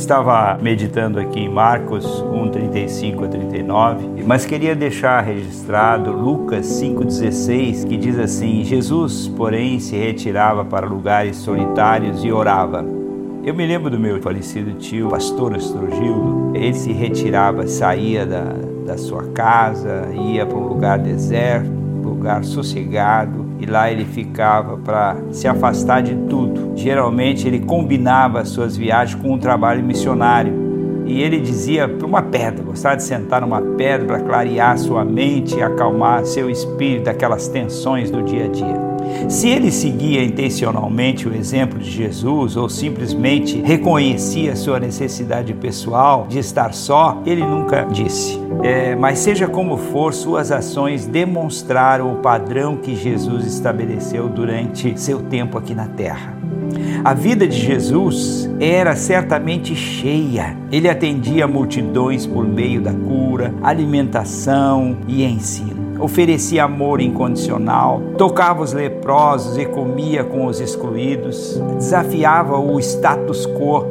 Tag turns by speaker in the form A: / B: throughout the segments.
A: estava meditando aqui em Marcos 1, 35 a 39, mas queria deixar registrado Lucas 5,16, que diz assim: Jesus, porém, se retirava para lugares solitários e orava. Eu me lembro do meu falecido tio, pastor Estrogildo. Ele se retirava, saía da, da sua casa, ia para um lugar deserto, lugar sossegado, e lá ele ficava para se afastar de tudo. Geralmente ele combinava as suas viagens com um trabalho missionário. E ele dizia para uma pedra, gostava de sentar numa pedra para clarear sua mente e acalmar seu espírito daquelas tensões do dia a dia. Se ele seguia intencionalmente o exemplo de Jesus ou simplesmente reconhecia sua necessidade pessoal de estar só, ele nunca disse. É, mas seja como for, suas ações demonstraram o padrão que Jesus estabeleceu durante seu tempo aqui na terra. A vida de Jesus era certamente cheia. Ele atendia multidões por meio da cura, alimentação e ensino oferecia amor incondicional, tocava os leprosos e comia com os excluídos, desafiava o status quo.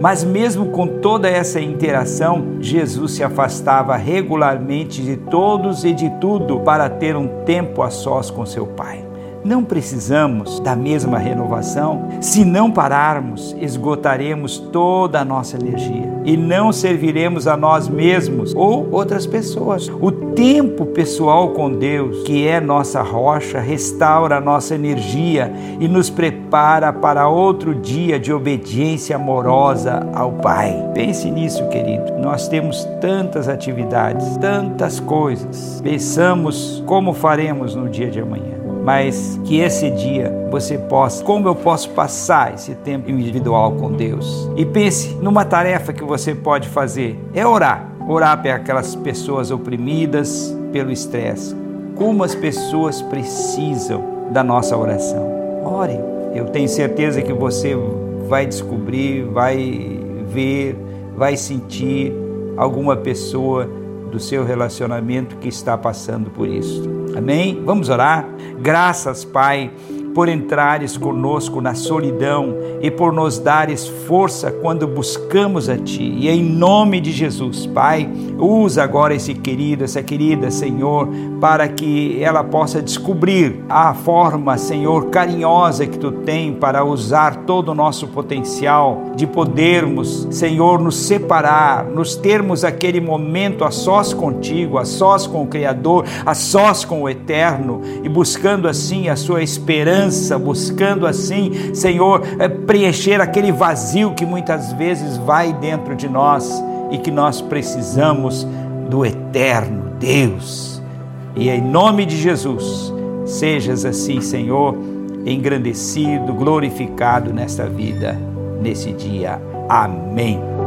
A: Mas, mesmo com toda essa interação, Jesus se afastava regularmente de todos e de tudo para ter um tempo a sós com seu Pai. Não precisamos da mesma renovação. Se não pararmos, esgotaremos toda a nossa energia e não serviremos a nós mesmos ou outras pessoas. O tempo pessoal com Deus, que é nossa rocha, restaura a nossa energia e nos prepara para outro dia de obediência amorosa ao Pai. Pense nisso, querido. Nós temos tantas atividades, tantas coisas. Pensamos como faremos no dia de amanhã mas que esse dia você possa, como eu posso passar esse tempo individual com Deus? E pense numa tarefa que você pode fazer: é orar. Orar para aquelas pessoas oprimidas pelo estresse. Como as pessoas precisam da nossa oração. Ore. Eu tenho certeza que você vai descobrir, vai ver, vai sentir alguma pessoa do seu relacionamento que está passando por isso. Amém? Vamos orar? Graças, Pai por entrares conosco na solidão e por nos dares força quando buscamos a Ti. E em nome de Jesus, Pai, usa agora esse querido, essa querida, Senhor, para que ela possa descobrir a forma, Senhor, carinhosa que Tu tem para usar todo o nosso potencial de podermos, Senhor, nos separar, nos termos aquele momento a sós contigo, a sós com o Criador, a sós com o Eterno e buscando assim a Sua esperança esperança, buscando assim, Senhor, é, preencher aquele vazio que muitas vezes vai dentro de nós e que nós precisamos do eterno Deus. E em nome de Jesus, sejas assim, Senhor, engrandecido, glorificado nesta vida, nesse dia. Amém.